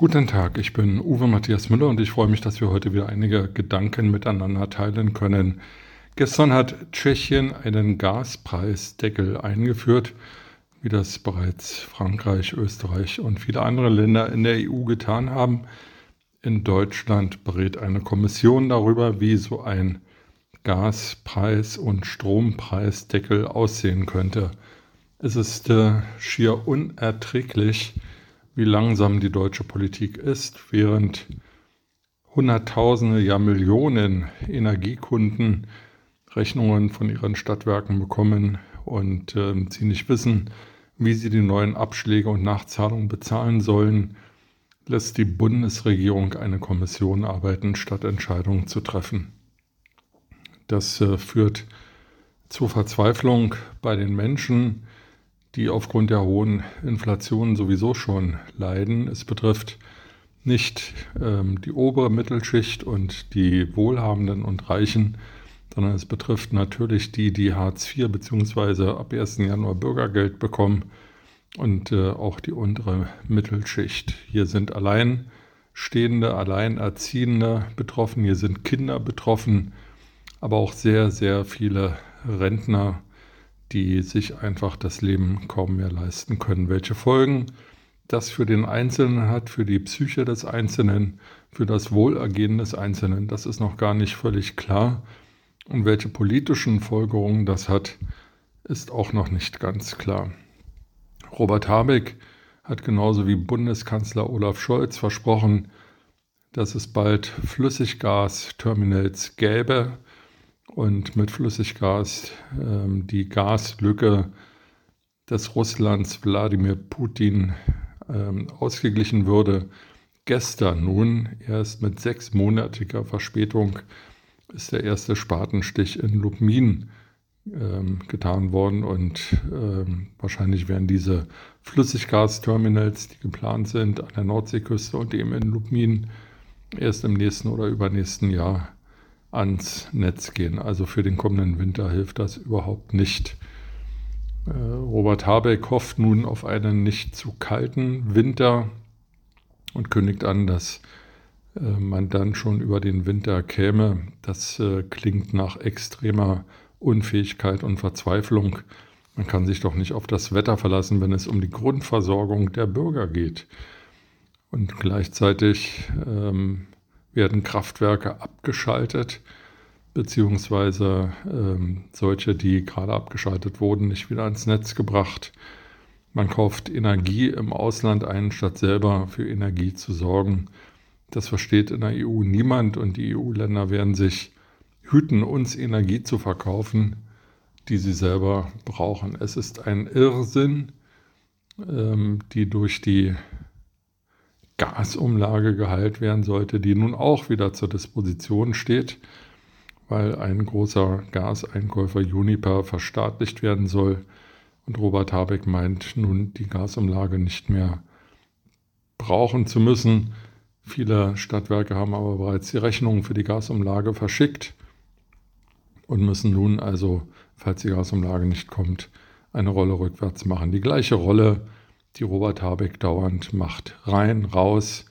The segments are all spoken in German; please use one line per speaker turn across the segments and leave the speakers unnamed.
Guten Tag, ich bin Uwe Matthias Müller und ich freue mich, dass wir heute wieder einige Gedanken miteinander teilen können. Gestern hat Tschechien einen Gaspreisdeckel eingeführt, wie das bereits Frankreich, Österreich und viele andere Länder in der EU getan haben. In Deutschland berät eine Kommission darüber, wie so ein Gaspreis- und Strompreisdeckel aussehen könnte. Es ist äh, schier unerträglich, wie langsam die deutsche Politik ist, während Hunderttausende, ja Millionen Energiekunden Rechnungen von ihren Stadtwerken bekommen und äh, sie nicht wissen, wie sie die neuen Abschläge und Nachzahlungen bezahlen sollen, lässt die Bundesregierung eine Kommission arbeiten, statt Entscheidungen zu treffen. Das äh, führt zu Verzweiflung bei den Menschen, die aufgrund der hohen Inflation sowieso schon leiden. Es betrifft nicht ähm, die obere Mittelschicht und die Wohlhabenden und Reichen, sondern es betrifft natürlich die, die Hartz IV bzw. ab 1. Januar Bürgergeld bekommen und äh, auch die untere Mittelschicht. Hier sind Alleinstehende, Alleinerziehende betroffen, hier sind Kinder betroffen, aber auch sehr, sehr viele Rentner die sich einfach das Leben kaum mehr leisten können. Welche Folgen das für den Einzelnen hat, für die Psyche des Einzelnen, für das Wohlergehen des Einzelnen, das ist noch gar nicht völlig klar. Und welche politischen Folgerungen das hat, ist auch noch nicht ganz klar. Robert Habeck hat genauso wie Bundeskanzler Olaf Scholz versprochen, dass es bald Flüssiggasterminals gäbe, und mit Flüssiggas ähm, die Gaslücke des Russlands Wladimir Putin ähm, ausgeglichen würde. Gestern nun, erst mit sechsmonatiger Verspätung, ist der erste Spatenstich in Lubmin ähm, getan worden und ähm, wahrscheinlich werden diese Flüssiggasterminals, die geplant sind an der Nordseeküste und eben in Lubmin, erst im nächsten oder übernächsten Jahr ans Netz gehen. Also für den kommenden Winter hilft das überhaupt nicht. Äh, Robert Habeck hofft nun auf einen nicht zu kalten Winter und kündigt an, dass äh, man dann schon über den Winter käme. Das äh, klingt nach extremer Unfähigkeit und Verzweiflung. Man kann sich doch nicht auf das Wetter verlassen, wenn es um die Grundversorgung der Bürger geht. Und gleichzeitig ähm, werden Kraftwerke abgeschaltet, beziehungsweise ähm, solche, die gerade abgeschaltet wurden, nicht wieder ans Netz gebracht. Man kauft Energie im Ausland ein, statt selber für Energie zu sorgen. Das versteht in der EU niemand und die EU-Länder werden sich hüten, uns Energie zu verkaufen, die sie selber brauchen. Es ist ein Irrsinn, ähm, die durch die Gasumlage geheilt werden sollte, die nun auch wieder zur Disposition steht, weil ein großer Gaseinkäufer Uniper verstaatlicht werden soll. Und Robert Habeck meint nun, die Gasumlage nicht mehr brauchen zu müssen. Viele Stadtwerke haben aber bereits die Rechnungen für die Gasumlage verschickt und müssen nun also, falls die Gasumlage nicht kommt, eine Rolle rückwärts machen. Die gleiche Rolle die Robert Habeck dauernd macht. Rein, raus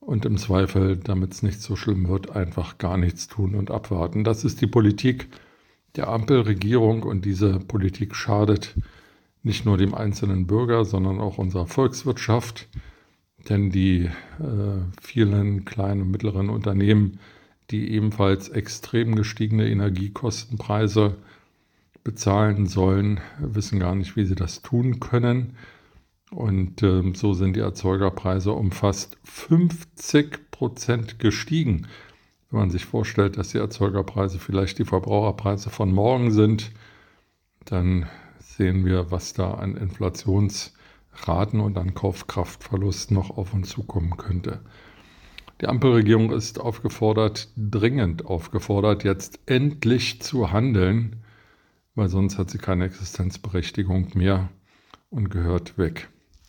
und im Zweifel, damit es nicht so schlimm wird, einfach gar nichts tun und abwarten. Das ist die Politik der Ampelregierung und diese Politik schadet nicht nur dem einzelnen Bürger, sondern auch unserer Volkswirtschaft. Denn die äh, vielen kleinen und mittleren Unternehmen, die ebenfalls extrem gestiegene Energiekostenpreise bezahlen sollen, wissen gar nicht, wie sie das tun können. Und ähm, so sind die Erzeugerpreise um fast 50 Prozent gestiegen. Wenn man sich vorstellt, dass die Erzeugerpreise vielleicht die Verbraucherpreise von morgen sind, dann sehen wir, was da an Inflationsraten und an Kaufkraftverlust noch auf uns zukommen könnte. Die Ampelregierung ist aufgefordert, dringend aufgefordert, jetzt endlich zu handeln, weil sonst hat sie keine Existenzberechtigung mehr und gehört weg.